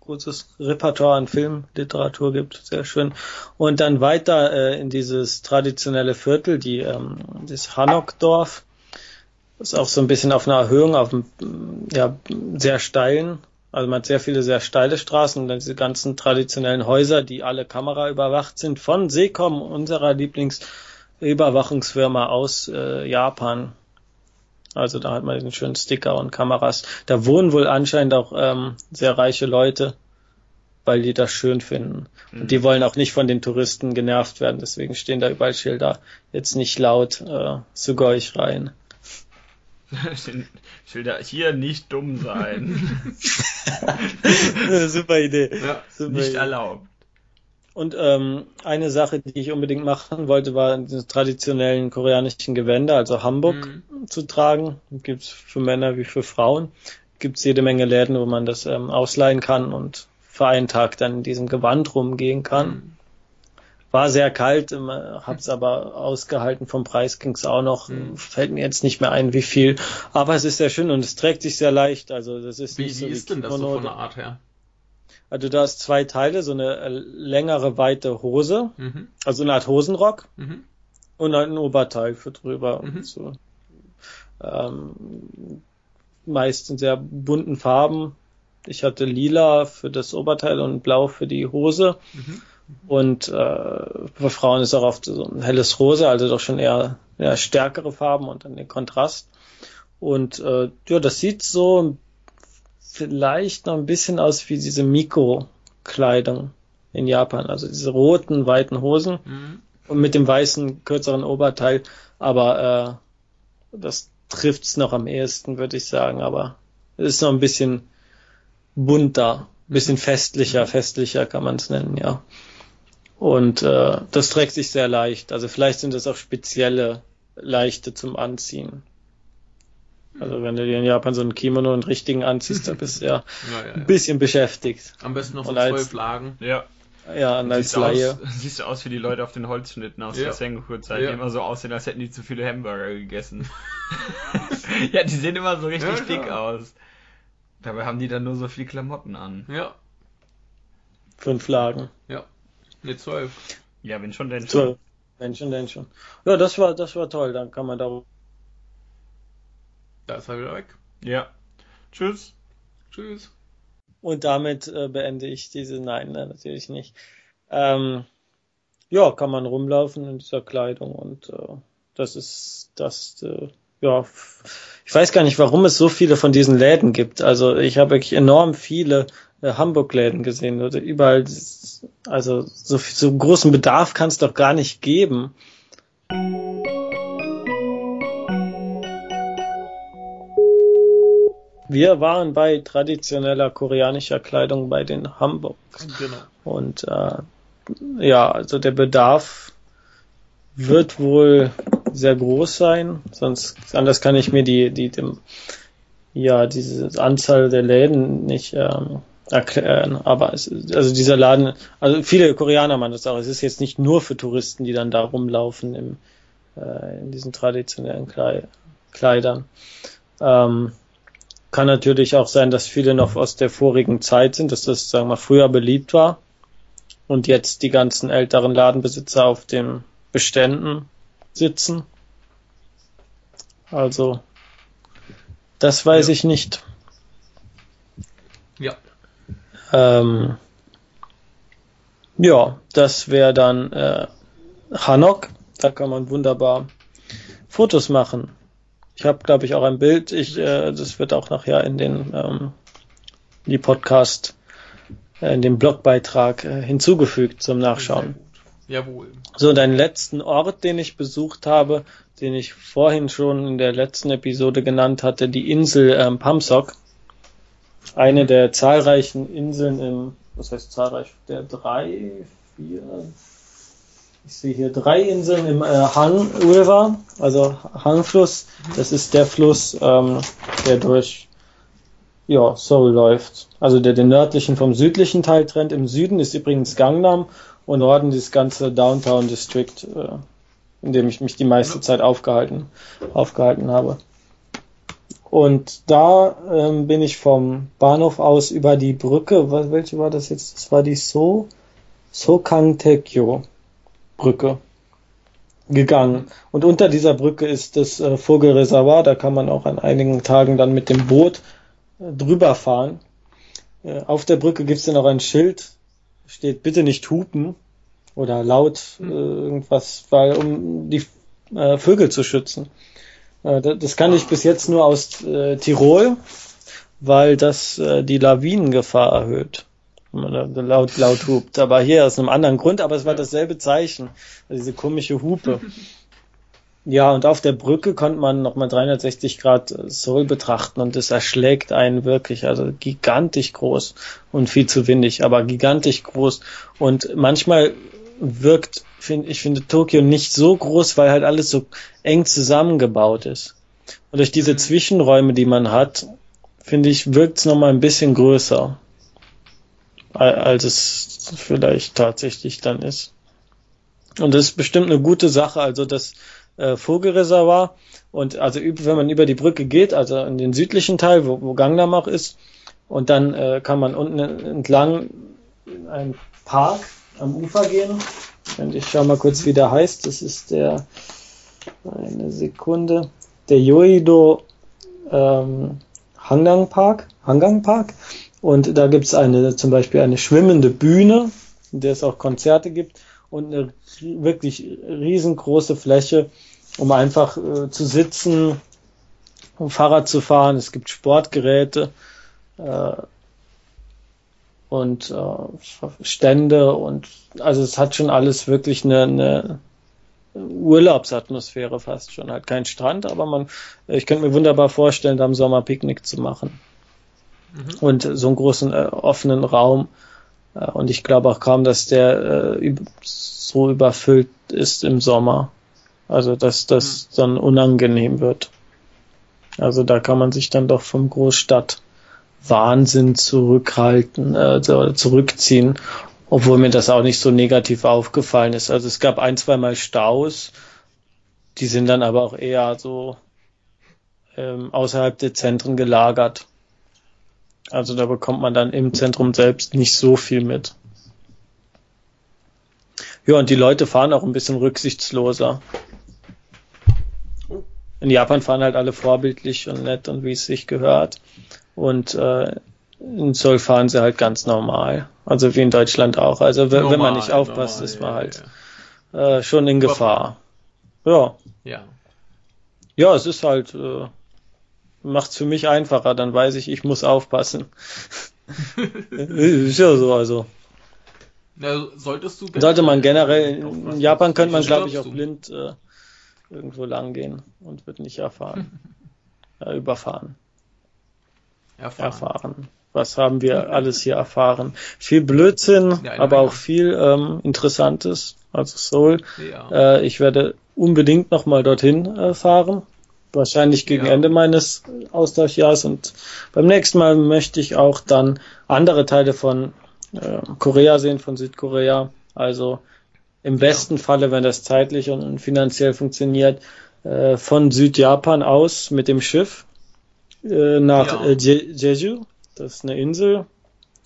großes Repertoire an Filmliteratur gibt, sehr schön. Und dann weiter äh, in dieses traditionelle Viertel, die ähm, das Hanokdorf, ist auch so ein bisschen auf einer Erhöhung, auf einem ja, sehr steilen, also man hat sehr viele sehr steile Straßen und dann diese ganzen traditionellen Häuser, die alle Kamera überwacht sind, von Sekom, unserer Lieblingsüberwachungsfirma aus äh, Japan. Also da hat man den schönen Sticker und Kameras. Da wohnen wohl anscheinend auch ähm, sehr reiche Leute, weil die das schön finden. Mhm. Und die wollen auch nicht von den Touristen genervt werden. Deswegen stehen da überall Schilder. Jetzt nicht laut äh, zu euch rein.
Schilder hier nicht dumm sein.
Super Idee.
Ja, Super nicht Idee. erlaubt.
Und ähm, eine Sache, die ich unbedingt machen wollte, war diese traditionellen koreanischen Gewänder, also Hamburg, mhm. zu tragen. Gibt's für Männer wie für Frauen. Gibt's jede Menge Läden, wo man das ähm, ausleihen kann und für einen Tag dann in diesem Gewand rumgehen kann. War sehr kalt, ähm, hab's aber ausgehalten. Vom Preis ging's auch noch. Mhm. Fällt mir jetzt nicht mehr ein, wie viel. Aber es ist sehr schön und es trägt sich sehr leicht. Also das ist
wie, nicht so wie ist denn das so von der Art her?
Also du hast zwei Teile, so eine äh, längere, weite Hose, mhm. also eine Art Hosenrock mhm. und ein Oberteil für drüber. Mhm. So. Ähm, meist in sehr bunten Farben. Ich hatte lila für das Oberteil und blau für die Hose. Mhm. Und äh, bei Frauen ist auch oft so ein helles Rosa, also doch schon eher, eher stärkere Farben und dann den Kontrast. Und äh, ja, das sieht so vielleicht noch ein bisschen aus wie diese Mikrokleidung. in Japan. Also diese roten, weiten Hosen
Mhm.
und mit dem weißen, kürzeren Oberteil. Aber äh, das trifft's noch am ehesten, würde ich sagen. Aber es ist noch ein bisschen bunter, ein bisschen festlicher, festlicher kann man es nennen, ja. Und äh, das trägt sich sehr leicht. Also vielleicht sind das auch spezielle leichte zum Anziehen. Also wenn du dir in Japan so ein Kimono und richtigen anziehst, dann bist du ja
Ja, ja,
ein
ja.
bisschen beschäftigt.
Am besten noch so
Und
zwölf Lagen.
Ja.
Ja, und als
Siehst du,
Laie.
aus, siehst du aus wie die Leute auf den Holzschnitten aus
Ja.
der Sengoku-Zeit,
Ja.
die immer so aussehen, als hätten die zu viele Hamburger gegessen. ja, die sehen immer so richtig
Ja,
dick aus. Dabei haben die dann nur so viel Klamotten an.
Ja,
Fünf Lagen.
Ne, zwölf.
Ja, wenn schon, denn schon.
Zwölf. Wenn schon, denn schon. Ja, das war, das war toll. Dann kann man da
Da ist er wieder weg.
Ja. Tschüss.
Tschüss.
Und damit äh, beende ich diese. Nein, nein, natürlich nicht. Ähm, ja, kann man rumlaufen in dieser Kleidung und äh, das ist das. Äh, ja, ich weiß gar nicht, warum es so viele von diesen Läden gibt. Also ich habe wirklich enorm viele Hamburg-Läden gesehen oder überall. Also so, so großen Bedarf kann es doch gar nicht geben. Wir waren bei traditioneller koreanischer Kleidung bei den Hamburg.
Genau.
Und äh, ja, also der Bedarf wird wohl sehr groß sein, sonst anders kann ich mir die die dem ja diese Anzahl der Läden nicht ähm, erklären. Aber es, ist- also dieser Laden, also viele Koreaner machen das auch. Es ist jetzt nicht nur für Touristen, die dann da rumlaufen im äh, in diesen traditionellen Klei Kleidern. Ähm, kann natürlich auch sein, dass viele noch aus der vorigen Zeit sind, dass das, sagen wir mal, früher beliebt war und jetzt die ganzen älteren Ladenbesitzer auf den Beständen sitzen. Also, das weiß
Ja.
ich nicht.
Ja.
Ähm, ja, das wäre dann äh, Hanok. Da kann man wunderbar Fotos machen. Ich habe, glaube ich, auch ein Bild. Ich, äh, das wird auch nachher in den ähm, die Podcast, äh, in dem Blogbeitrag äh, hinzugefügt zum Nachschauen.
Jawohl.
So, und einen letzten Ort, den ich besucht habe, den ich vorhin schon in der letzten Episode genannt hatte, die Insel ähm, Pamsok. Eine der zahlreichen Inseln im, was heißt zahlreich, der drei, vier, ich sehe hier drei Inseln im äh, Han River, also Han-Fluss. Das ist der Fluss, ähm, der durch ja, Seoul läuft. Also der den nördlichen vom südlichen Teil trennt. Im Süden ist übrigens Gangnam und Norden dieses ganze Downtown District, äh, in dem ich mich die meiste Zeit aufgehalten, aufgehalten habe. Und da ähm, bin ich vom Bahnhof aus über die Brücke, welche war das jetzt? Das war die So, Sokangtekyo Brücke gegangen. Und unter dieser Brücke ist das äh, Vogelreservoir, da kann man auch an einigen Tagen dann mit dem Boot äh, drüber fahren. Äh, auf der Brücke gibt es dann auch ein Schild, steht bitte nicht hupen oder laut äh, irgendwas, weil um die äh, Vögel zu schützen. Äh, da- das kann ich bis jetzt nur aus äh, Tirol, weil das äh, die Lawinengefahr erhöht. Wenn man da laut, laut hupt. Aber hier aus einem anderen Grund, aber es war dasselbe Zeichen. Also diese komische Hupe. Ja, und auf der Brücke konnte man nochmal 360 Grad äh, Seoul betrachten und es erschlägt einen wirklich, also gigantisch groß und viel zu windig, aber gigantisch groß. Und manchmal wirkt, find, ich finde Tokio nicht so groß, weil halt alles so eng zusammengebaut ist. Und durch diese Zwischenräume, die man hat, finde ich, wirkt es nochmal ein bisschen größer, al- als es vielleicht tatsächlich dann ist. Und das ist bestimmt eine gute Sache, also das äh, Vogelreservoir und also wenn man über die Brücke geht, also in den südlichen Teil, wo, wo Gangnam auch ist, und dann äh, kann man unten entlang in einen Park am Ufer gehen. Und ich schau mal kurz, wie der heißt. Das ist der eine Sekunde. Der Yoido ähm, Hangang Park. Hangang Park. Und da gibt's eine, zum Beispiel eine schwimmende Bühne, in der es auch Konzerte gibt und eine wirklich riesengroße Fläche, um einfach äh, zu sitzen, um Fahrrad zu fahren. Es gibt Sportgeräte. Äh, und äh, Stände und also es hat schon alles wirklich eine, eine Urlaubsatmosphäre fast schon. Halt kein Strand, aber man, ich könnte mir wunderbar vorstellen, da im Sommer Picknick zu machen. Mhm. Und so einen großen äh, offenen Raum. Äh, und ich glaube auch kaum, dass der äh, so überfüllt ist im Sommer. Also dass das mhm. dann unangenehm wird. Also da kann man sich dann doch vom Großstadt Wahnsinn zurückhalten, äh, zurückziehen, obwohl mir das auch nicht so negativ aufgefallen ist. Also es gab ein, zwei Mal Staus, die sind dann aber auch eher so ähm, außerhalb der Zentren gelagert. Also da bekommt man dann im Zentrum selbst nicht so viel mit. Ja, und die Leute fahren auch ein bisschen rücksichtsloser. In Japan fahren halt alle vorbildlich und nett und wie es sich gehört. Und äh, in Seoul fahren sie halt ganz normal. Also wie in Deutschland auch. Also normal, wenn man nicht aufpasst, normal, ist man halt ja. Äh, schon in Gefahr. Ja.
Ja.
Ja, es ist halt, äh, macht's für mich einfacher, dann weiß ich, ich muss aufpassen. ist ja so, also.
Na, solltest du
Sollte man generell, in Japan könnte man, glaube ich, auch blind äh, irgendwo lang gehen und wird nicht erfahren. ja, überfahren.
Erfahren.
erfahren. Was haben wir alles hier erfahren? Viel Blödsinn, ja, aber auch viel ähm, Interessantes. Also Seoul. Ja. Äh, ich werde unbedingt nochmal dorthin äh, fahren. Wahrscheinlich gegen ja. Ende meines Austauschjahres. Und beim nächsten Mal möchte ich auch dann andere Teile von äh, Korea sehen, von Südkorea. Also im besten Falle, wenn das zeitlich und finanziell funktioniert, äh, von Südjapan aus mit dem Schiff äh, nach äh, Jeju. Das ist eine Insel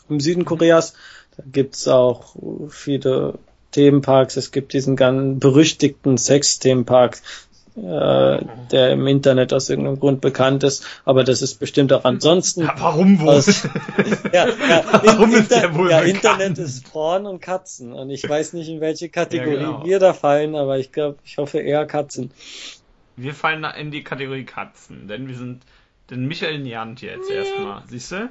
im Süden Koreas. Da gibt's auch viele Themenparks. Es gibt diesen ganz berüchtigten Sex-Themenpark, äh, der im Internet aus irgendeinem Grund bekannt ist, aber das ist bestimmt auch ansonsten.
Ja, warum wohl? Aus,
ja, ja, warum in, ist der wohl ja, Internet ist Porn und Katzen und ich weiß nicht, in welche Kategorie ja, genau. wir da fallen, aber ich glaube, ich hoffe eher Katzen.
Wir fallen in die Kategorie Katzen, denn wir sind den Michael Niant jetzt erstmal. Siehst du?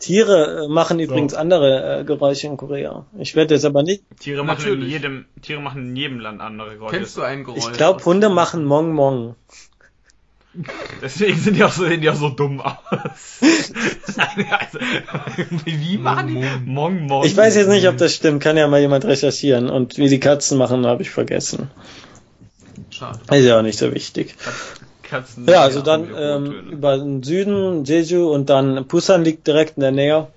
Tiere äh, machen übrigens so. andere äh, Geräusche in Korea. Ich werde jetzt aber nicht.
Tiere machen Natürlich. in jedem Tiere machen in jedem Land andere Geräusche.
Kennst du ein Geräusch?
Ich glaube, Hunde machen Mong Mong.
Deswegen sind die auch so, sehen die auch so dumm aus. also, wie machen die? Mong Mong.
Ich weiß jetzt nicht, ob das stimmt. Kann ja mal jemand recherchieren. Und wie die Katzen machen, habe ich vergessen. Schade. Ist ja auch nicht so wichtig. Katzen. Ja, also dann ähm, über den Süden, Jeju und dann Busan liegt direkt in der Nähe.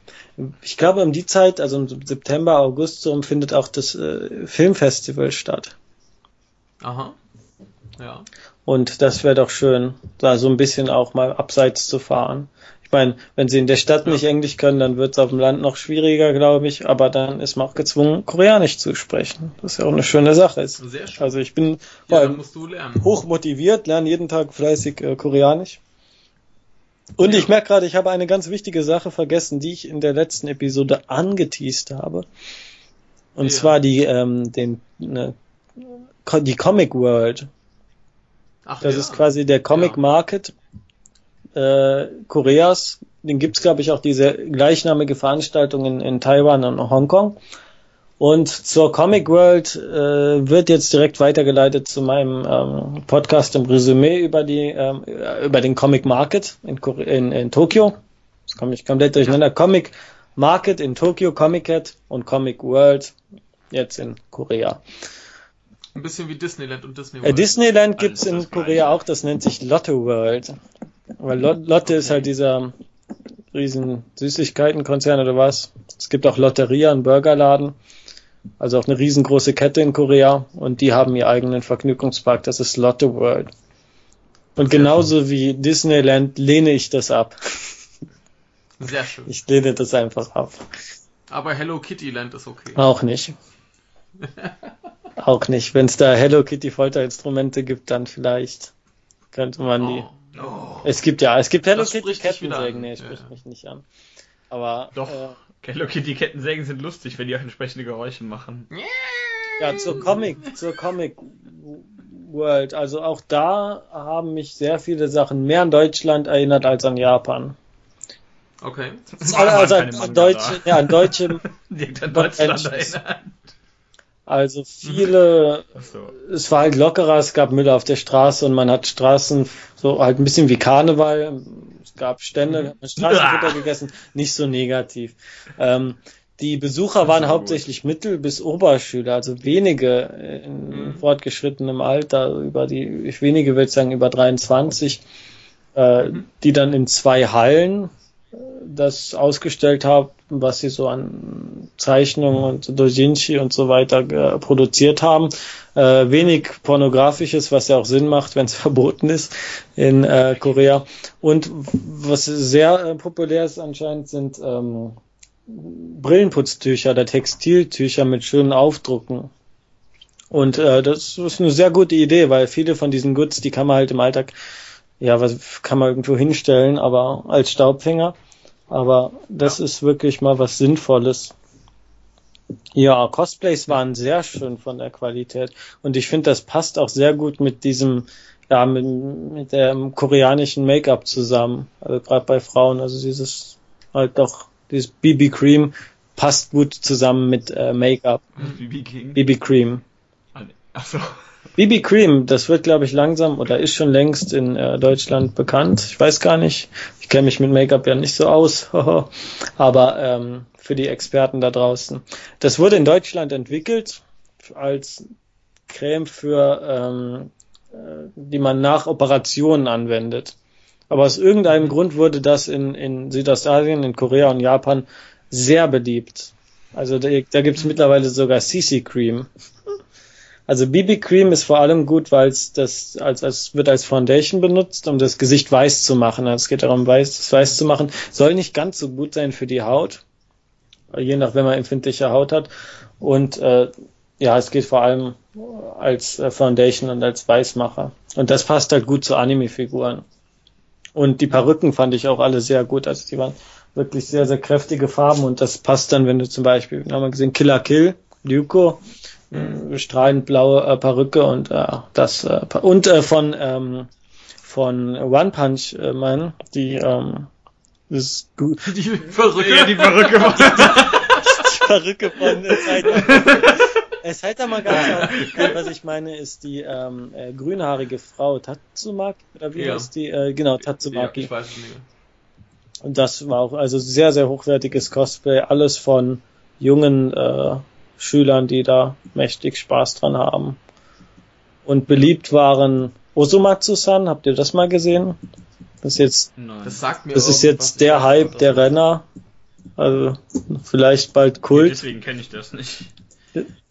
Ich glaube, um die Zeit, also im September, August, so findet auch das äh, Filmfestival statt.
Aha. Ja.
Und das wäre doch schön, da so ein bisschen auch mal abseits zu fahren meine, wenn sie in der Stadt nicht Englisch können, dann wird es auf dem Land noch schwieriger, glaube ich. Aber dann ist man auch gezwungen, Koreanisch zu sprechen. Was ja auch eine schöne Sache ist. Sehr schön. Also ich bin allem hoch motiviert, lerne jeden Tag fleißig äh, Koreanisch. Und ja. ich merke gerade, ich habe eine ganz wichtige Sache vergessen, die ich in der letzten Episode angeteased habe. Und ja. zwar die, ähm, den, ne, die Comic World. Ach, das ja. ist quasi der Comic Market äh, Koreas. Den gibt's glaube ich, auch diese gleichnamige Veranstaltung in, in Taiwan und Hongkong. Und zur Comic World äh, wird jetzt direkt weitergeleitet zu meinem ähm, Podcast im Resümee über die ähm, über den Comic Market in, in, in Tokio. Das komme ich komplett durcheinander. Comic Market in Tokio, Comic Cat und Comic World jetzt in Korea.
Ein bisschen wie Disneyland und Disney
äh, World. Äh, Disneyland gibt's in Korea auch, das nennt sich Lotto World. Weil Lotte ist halt dieser riesen Süßigkeitenkonzern oder was. Es gibt auch Lotteria, einen Burgerladen. Also auch eine riesengroße Kette in Korea und die haben ihren eigenen Vergnügungspark, das ist Lotte World. Und genauso wie Disneyland lehne ich das ab.
Sehr schön.
Ich lehne das einfach ab.
Aber Hello Kitty Land ist okay.
Auch nicht. Auch nicht. Wenn es da Hello Kitty Folterinstrumente gibt, dann vielleicht könnte man die. Oh. Es gibt ja, es gibt Hello Kitty Kettensägen. Nee, spricht ja. mich nicht an. Aber.
Doch. Äh, Hello Kitty Kettensägen sind lustig, wenn die auch entsprechende Geräusche machen.
Ja, zur Comic, zur Comic World. Also auch da haben mich sehr viele Sachen mehr an Deutschland erinnert als an Japan.
Okay.
Also, also an Deutsche, ja, an Deutsche
an Deutschland erinnert.
Also viele,
Ach so.
es war halt lockerer, es gab Müll auf der Straße und man hat Straßen so halt ein bisschen wie Karneval. Es gab Stände, hat man Straßenfutter
Ah.
gegessen, nicht so negativ. Ähm, die Besucher waren
gut.
hauptsächlich Mittel- bis Oberschüler, also wenige in
Mhm.
fortgeschrittenem Alter, über die, ich wenige würde ich sagen über 23, äh,
Mhm.
die dann in zwei Hallen das ausgestellt haben, was sie so an Zeichnungen und Dojinshi und so weiter äh, produziert haben. Äh, wenig pornografisches, was ja auch Sinn macht, wenn es verboten ist in äh, Korea. Und was sehr äh, populär ist anscheinend sind ähm, Brillenputztücher oder Textiltücher mit schönen Aufdrucken. Und äh, das ist eine sehr gute Idee, weil viele von diesen Goods, die kann man halt im Alltag, ja, was kann man irgendwo hinstellen, aber als Staubfänger. Aber das ist wirklich mal was Sinnvolles. Ja, Cosplays waren sehr schön von der Qualität. Und ich finde, das passt auch sehr gut mit diesem, ja, mit, mit dem koreanischen Make-up zusammen. Also gerade bei Frauen, also dieses halt doch, dieses BB Cream passt gut zusammen mit äh, Make-up.
BB.
BB Cream.
Ah, nee. Ach so.
BB Cream, das wird, glaube ich, langsam oder ist schon längst in äh, Deutschland bekannt. Ich weiß gar nicht. Ich kenne mich mit Make-up ja nicht so aus. Aber ähm, für die Experten da draußen. Das wurde in Deutschland entwickelt als Creme für, ähm, äh, die man nach Operationen anwendet. Aber aus irgendeinem Grund wurde das in, in Südostasien, in Korea und Japan sehr beliebt. Also da, da gibt es mittlerweile sogar CC Cream. Also BB Cream ist vor allem gut, weil es das als, als wird als Foundation benutzt, um das Gesicht weiß zu machen. Also es geht darum, weiß, das weiß zu machen. Soll nicht ganz so gut sein für die Haut, je nach wenn man empfindliche Haut hat. Und äh, ja, es geht vor allem als äh, Foundation und als Weißmacher. Und das passt halt gut zu Anime-Figuren. Und die Perücken fand ich auch alle sehr gut. Also die waren wirklich sehr, sehr kräftige Farben und das passt dann, wenn du zum Beispiel, haben wir gesehen, Killer Kill, Ryuko, äh, strahlend blaue äh, Perücke und äh, das äh, und äh, von ähm, von One Punch äh, Man, die ähm, das ist gut,
Die Verrückte.
Ja, die Perücke war.
die Perücke von äh, Saitama. Äh, Saitama gab's auch. Nein, was ich meine, ist die ähm, äh, grünhaarige Frau Tatsumaki oder wie
Ja.
heißt die? Äh, genau,
Ja,
Tatsumaki.
ich weiß es nicht.
Und das war auch also sehr, sehr hochwertiges Cosplay. Alles von jungen äh, Schülern, die da mächtig Spaß dran haben. Und beliebt waren Osumatsu-san, habt ihr das mal gesehen? Das ist jetzt,
Nein.
Das sagt mir
das ist jetzt der Hype
nicht,
der Renner. Also vielleicht bald Kult.
Deswegen kenne ich das nicht.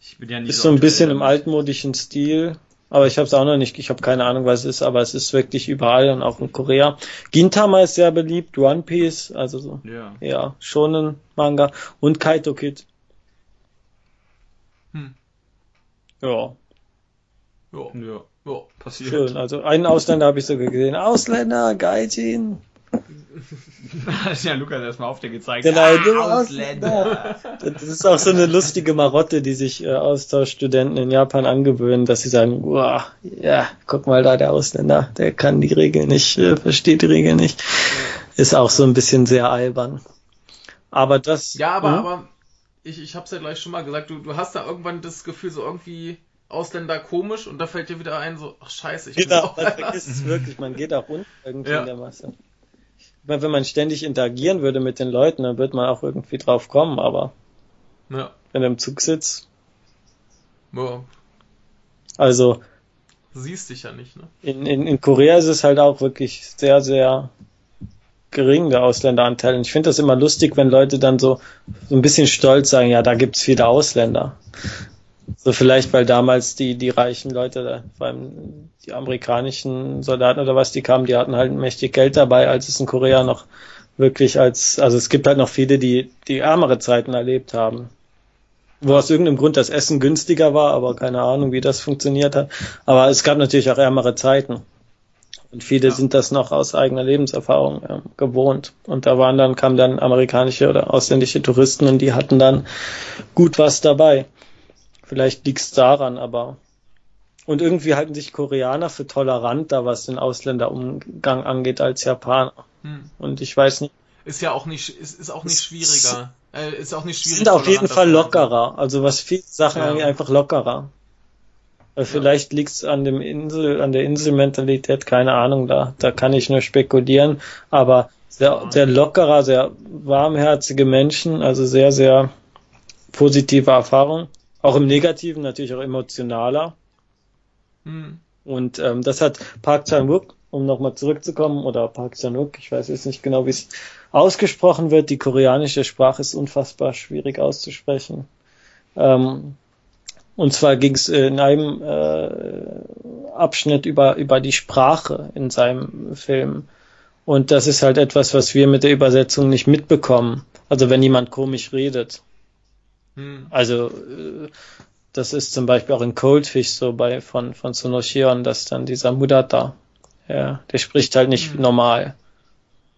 Ich bin ja nie
Ist so ein bisschen im altmodischen Stil. Aber ich habe es auch noch nicht, ich habe keine Ahnung, was es ist, aber es ist wirklich überall und auch in Korea. Gintama ist sehr beliebt, One Piece, also so
Ja.
ja, Shonen Manga und Kaito Kid.
Hm.
Ja.
Ja.
Ja.
Ja.
Passiert.
schön. Also einen Ausländer habe ich sogar gesehen. Ausländer, Gaijin.
Hat ja Lukas erstmal auf dir gezeigt.
Genau,
ah, Ausländer.
Das ist auch so eine lustige Marotte, die sich äh, Austauschstudenten in Japan angewöhnen, dass sie sagen, wow, ja, guck mal da, der Ausländer, der kann die Regeln nicht, äh, versteht die Regeln nicht. Ist auch so ein bisschen sehr albern. Aber das.
Ja, aber,
Hm?
aber ich, ich hab's ja gleich schon mal gesagt, du, du hast da irgendwann das Gefühl, so irgendwie Ausländer komisch und da fällt dir wieder ein, so, ach scheiße, ich bin
Genau,
auch
man vergisst es wirklich, man geht auch unter irgendwie
Ja.
in der Masse. Ich meine, wenn man ständig interagieren würde mit den Leuten, dann wird man auch irgendwie drauf kommen, aber
Ja.
wenn du im Zug sitzt,
ja.
also
Siehst dich ja nicht, ne?
in, in, in Korea ist es halt auch wirklich sehr, sehr gering, der Ausländeranteil. Und ich finde das immer lustig, wenn Leute dann so, so ein bisschen stolz sagen, ja, da gibt's viele Ausländer. So vielleicht, weil damals die, die reichen Leute, vor allem die amerikanischen Soldaten oder was, die kamen, die hatten halt mächtig Geld dabei, als es in Korea noch wirklich als, also es gibt halt noch viele, die, die ärmere Zeiten erlebt haben. Wo aus irgendeinem Grund das Essen günstiger war, aber keine Ahnung, wie das funktioniert hat. Aber es gab natürlich auch ärmere Zeiten. Und viele
Ja.
sind das noch aus eigener Lebenserfahrung ähm, gewohnt. Und da waren dann, kamen dann amerikanische oder ausländische Touristen und die hatten dann gut was dabei. Vielleicht liegt's daran, aber und irgendwie halten sich Koreaner für toleranter, was den Ausländerumgang angeht, als Japaner.
Hm.
Und ich weiß nicht,
ist ja auch nicht, ist, ist auch nicht
Es-
schwieriger. Äh, ist auch nicht schwierig.
sind auf jeden Fall lockerer. Also was viele Sachen
Ja.
angeht, einfach lockerer. Vielleicht liegt's an dem Insel, an der Inselmentalität, keine Ahnung, da, da kann ich nur spekulieren, aber sehr, sehr lockerer, sehr warmherzige Menschen, also sehr, sehr positive Erfahrung. Auch im Negativen, natürlich auch emotionaler.
Hm.
Und ähm, das hat Park Chan-wook, um nochmal zurückzukommen, oder Park Chan-wook, ich weiß jetzt nicht genau, wie es ausgesprochen wird. Die koreanische Sprache ist unfassbar schwierig auszusprechen. Ähm, und zwar ging es in einem äh, Abschnitt über, über die Sprache in seinem Film. Und das ist halt etwas, was wir mit der Übersetzung nicht mitbekommen. Also wenn jemand komisch redet.
Hm.
Also äh, das ist zum Beispiel auch in Coldfish so bei von von Sonoshion, dass dann dieser Mudata, ja, der spricht halt nicht
Mhm.
normal.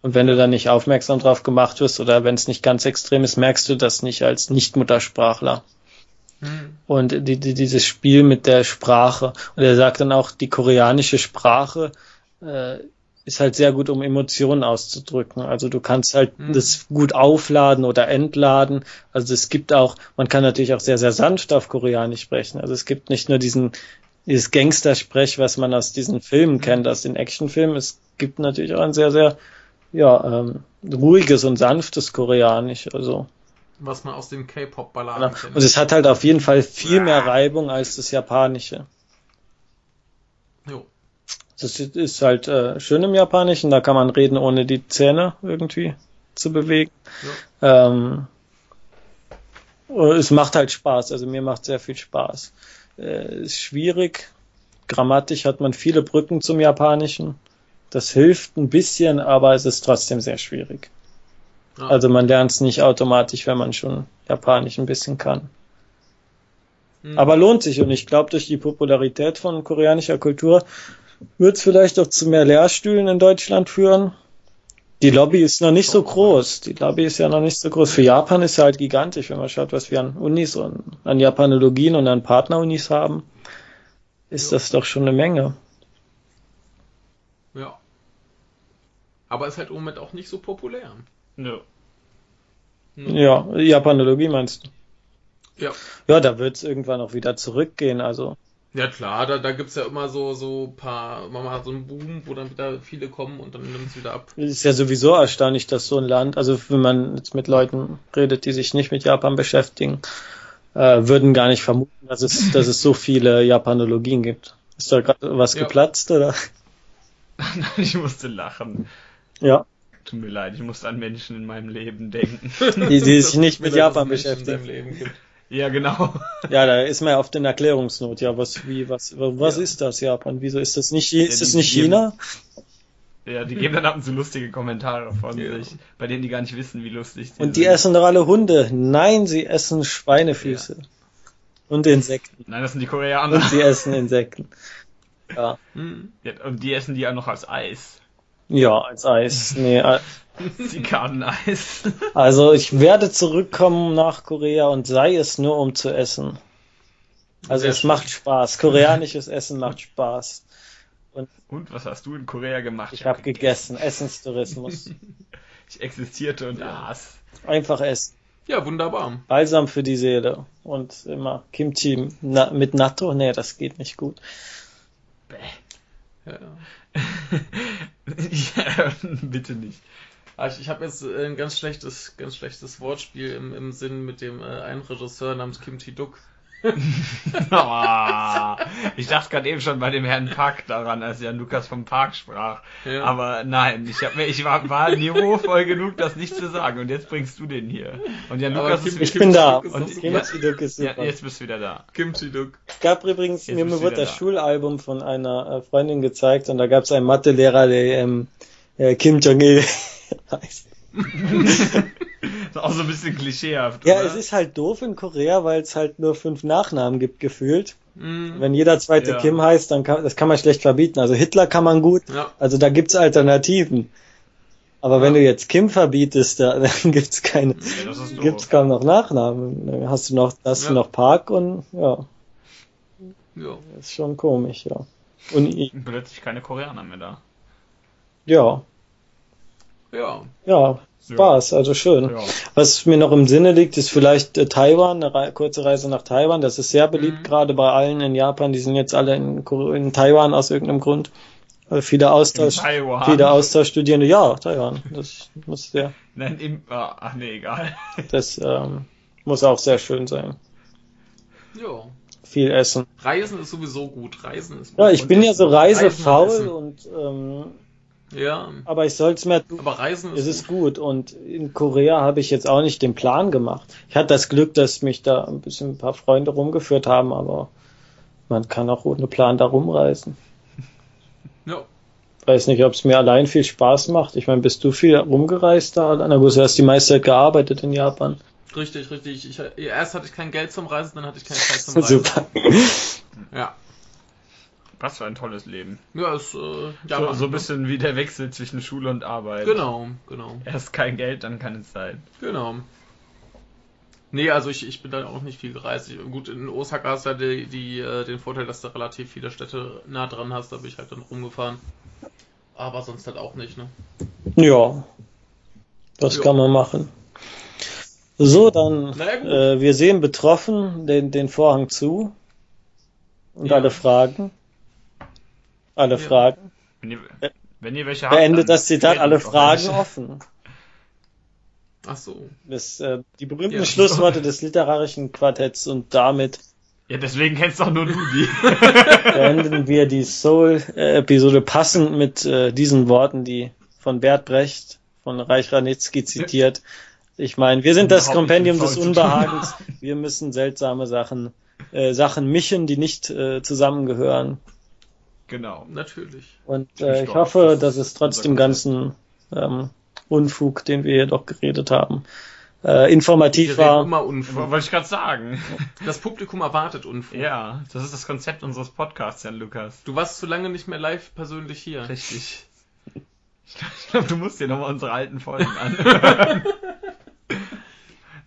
Und wenn du dann nicht aufmerksam drauf gemacht wirst oder wenn es nicht ganz extrem ist, merkst du das nicht als Nicht-Muttersprachler.
Hm.
Und die, die, dieses Spiel mit der Sprache. Und er sagt dann auch, die koreanische Sprache äh, ist halt sehr gut, um Emotionen auszudrücken. Also du kannst halt
Mhm.
das gut aufladen oder entladen. Also es gibt auch, man kann natürlich auch sehr, sehr sanft auf Koreanisch sprechen. Also es gibt nicht nur diesen, dieses Gangstersprech, was man aus diesen Filmen kennt, aus den Actionfilmen. Es gibt natürlich auch ein sehr, sehr, ja, ähm, ruhiges und sanftes Koreanisch. Also
Was man aus den K-Pop-Balladen
Genau.
kennt.
Und es hat halt auf jeden Fall viel mehr Reibung als das Japanische.
jo.
Das ist halt äh, schön im Japanischen, da kann man reden, ohne die Zähne irgendwie zu bewegen. Ähm, und es macht halt Spaß, also mir macht sehr viel Spaß. Äh, ist schwierig. Grammatisch hat man viele Brücken zum Japanischen. Das hilft ein bisschen, aber es ist trotzdem sehr schwierig.
Ja.
Also man lernt es nicht automatisch, wenn man schon Japanisch ein bisschen kann.
Hm.
Aber lohnt sich und ich glaube, durch die Popularität von koreanischer Kultur wird es vielleicht auch zu mehr Lehrstühlen in Deutschland führen. Die Lobby ist noch nicht so groß. Die Lobby ist ja noch nicht so groß. Für Japan ist ja halt gigantisch, wenn man schaut, was wir an Unis und an Japanologien und an Partnerunis haben. Ist
Ja.
das doch schon eine Menge.
Ja. Aber ist halt im Moment auch nicht so populär.
Nö.
Hm.
Ja, Japanologie meinst du?
Ja.
Ja, da wird es irgendwann auch wieder zurückgehen. Also
Ja klar, da, da gibt's ja immer so so paar, man hat so einen Boom, wo dann wieder viele kommen und dann nimmt's wieder ab.
Es ist ja sowieso erstaunlich, dass so ein Land, also wenn man jetzt mit Leuten redet, die sich nicht mit Japan beschäftigen, äh, würden gar nicht vermuten, dass es, dass es so viele Japanologien gibt. Ist da gerade was
Ja.
geplatzt, oder?
Nein, ich musste lachen.
Ja.
Tut mir leid, ich musste an Menschen in meinem Leben denken.
Die, die sich nicht mit Japan beschäftigen.
seinem Leben gibt.
ja, genau.
Ja, da ist man ja oft in Erklärungsnot. Ja, was, wie, was, was
Ja.
ist das Japan? Wieso ist das nicht, ist
die-
das nicht
geben-
China?
Ja, die geben dann ab und zu lustige Kommentare von
Ja.
sich, bei denen die gar nicht wissen, wie lustig die
Und die
sind.
essen doch alle Hunde. Nein, sie essen Schweinefüße. Und Insekten.
Nein, das sind die Koreaner.
Und sie essen Insekten. Ja.
Hm.
Ja, und die essen die ja noch als Eis.
Ja, als Eis. Nee, äh,
Zikadeneis.
Also ich werde zurückkommen nach Korea und sei es nur um zu essen. Also
Sehr
es
schön.
macht Spaß. Koreanisches Essen macht Spaß.
Und was hast du in Korea gemacht?
Ich habe gegessen. Essenstourismus.
Ich existierte und
Ja.
aß.
Einfach essen.
Ja, wunderbar.
Balsam für die Seele. Und immer Kimchi na, mit Natto. Nee, das geht nicht gut.
Bäh.
Ja, ja.
bitte nicht.
Ah, Ich, ich habe jetzt äh, ein ganz schlechtes, ganz schlechtes Wortspiel im, im Sinn mit dem äh, einen Regisseur namens Kim Chi-duk.
Ah, ich dachte gerade eben schon bei dem Herrn Park daran, als Jan Lukas vom Park sprach.
Ja.
Aber nein, ich, hab, mir- ich war, war niveauvoll genug, das nicht zu sagen. Und jetzt bringst du den hier. Und Jan Lukas
Kim-
ist
Ich bin da. Und. Kimchi Duk ist
ja,
super.
jetzt bist du wieder da.
Kim Chi-duk.
Es gab übrigens,
Jetzt
mir wurde das
da.
Schulalbum von einer äh, Freundin gezeigt und da gab es einen Mathelehrer, der ähm, äh, Kim Jong-il heißt.
Ist auch so ein bisschen klischeehaft.
Ja,
oder?
es ist halt doof in Korea, weil es halt nur fünf Nachnamen gibt, gefühlt.
Mhm.
Wenn jeder zweite
Ja.
Kim heißt, dann kann, das kann man schlecht verbieten. Also Hitler kann man gut,
Ja.
also da gibt's Alternativen. Aber wenn du jetzt Kim verbietest, da, dann gibt's keine,
Ja,
gibt's kaum noch Nachnamen. Dann hast du noch, hast
Ja.
du noch Park und, ja,
Ja.
ist schon komisch, ja. Und,
Plötzlich keine Koreaner mehr da.
ja,
Ja.
ja, Spaß, also schön.
Ja.
Was mir noch im Sinne liegt, ist vielleicht äh, Taiwan, eine Rei kurze Reise nach Taiwan. Das ist sehr beliebt,
Mhm.
gerade bei allen in Japan. Die sind jetzt alle in, in Taiwan aus irgendeinem Grund. Äh, viele Austausch,
Taiwan.
viele Austauschstudierende. Ja, Taiwan. Das muss sehr,
Nein, im, ah, ach nee, egal.
das ähm, muss auch sehr schön sein.
Ja.
Viel Essen.
Reisen ist sowieso gut. Reisen ist gut.
Ja, ich bin ja so
Reisen und
reisefaul und ähm,
Ja.
aber ich soll es mir tun.
Aber Reisen ist,
Es ist gut und in Korea habe ich jetzt auch nicht den Plan gemacht. Ich hatte das Glück, dass mich da ein bisschen ein paar Freunde rumgeführt haben, aber man kann auch ohne Plan da rumreisen.
Ja.
Weiß nicht, ob es mir allein viel Spaß macht. Ich meine, bist du viel rumgereist da? Na gut, du hast die meiste Zeit gearbeitet in Japan.
Richtig, richtig. Ich, erst hatte ich kein Geld zum Reisen, dann hatte ich keine Zeit zum Reisen.
Super.
Ja.
Was für ein tolles Leben.
Ja, ist, äh, ja,
so, so ein bisschen wie der Wechsel zwischen Schule und Arbeit.
Genau, genau,
Erst kein Geld, dann keine Zeit.
genau. Nee, also ich, ich bin da auch nicht viel gereist. Ich, gut, in Osaka hast du ja die, die, äh, den Vorteil, dass du relativ viele Städte nah dran hast. Da bin ich halt dann rumgefahren. Aber sonst halt auch nicht, ne?
Ja, das
Ja.
kann man machen. So, dann, äh, wir sehen betroffen den, den Vorhang zu. Und
Ja.
alle Fragen. Alle. Fragen.
Wenn ihr, wenn ihr welche habt,
Beendet das Zitat, alle Fragen offen.
Ach so.
Das, äh, die berühmten
Ja.
Schlussworte des literarischen Quartetts und damit
Ja, deswegen kennst doch nur du die.
beenden wir die Soul-Episode passend mit äh, diesen Worten, die von Bert Brecht, von Reich Ranitzky zitiert. Ich meine, wir sind das Kompendium des Unbehagens. Wir müssen seltsame Sachen, äh, Sachen mischen, die nicht äh, zusammengehören.
Genau.
Natürlich.
Und äh, ich
stolz,
hoffe,
das
dass es trotz dem ganzen ähm, Unfug, den wir hier doch geredet haben, äh,
Wir
informativ
reden
war.
immer Unfug.
Wollte ich gerade sagen.
Das Publikum erwartet Unfug.
Ja, das ist das Konzept unseres Podcasts, Jan Lukas.
Du warst zu lange nicht mehr live persönlich hier.
Richtig. Ich glaube, du musst dir nochmal unsere alten Folgen anhören.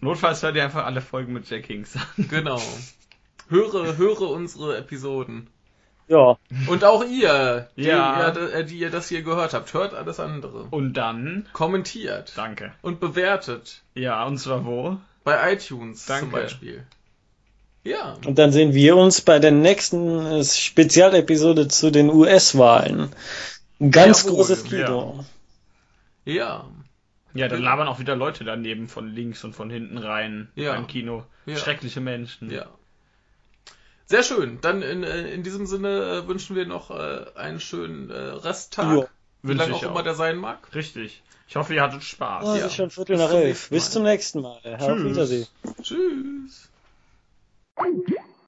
Notfalls hör dir einfach alle Folgen mit Jack Hinks an.
Genau. Höre, höre unsere Episoden.
Ja,
Und auch ihr, die,
Ja.
ihr, äh, die ihr das hier gehört habt, hört alles andere.
Und dann,
Kommentiert
danke.
und bewertet.
Ja, und zwar wo?
Bei iTunes
Danke.
zum Beispiel. Ja,
und dann sehen wir uns bei der nächsten äh, Spezialepisode zu den US-Wahlen. Ein Ganz
Jawohl,
großes Kino.
ja,
Ja, dann labern auch wieder Leute daneben von links und von hinten rein
Ja.
beim Kino.
Ja.
Schreckliche Menschen.
ja. Sehr schön. Dann in, äh, in diesem Sinne äh, wünschen wir noch äh, einen schönen Resttag.
Jo.
Wie lange auch immer der sein mag.
Richtig. Ich hoffe, ihr hattet Spaß.
Oh, es
Ja.
ist schon Viertel
Bis
nach
zum
elf.
nächsten
Bis
Mal.
zum nächsten Mal. Auf
Tschüss.
Wiedersehen.
Tschüss.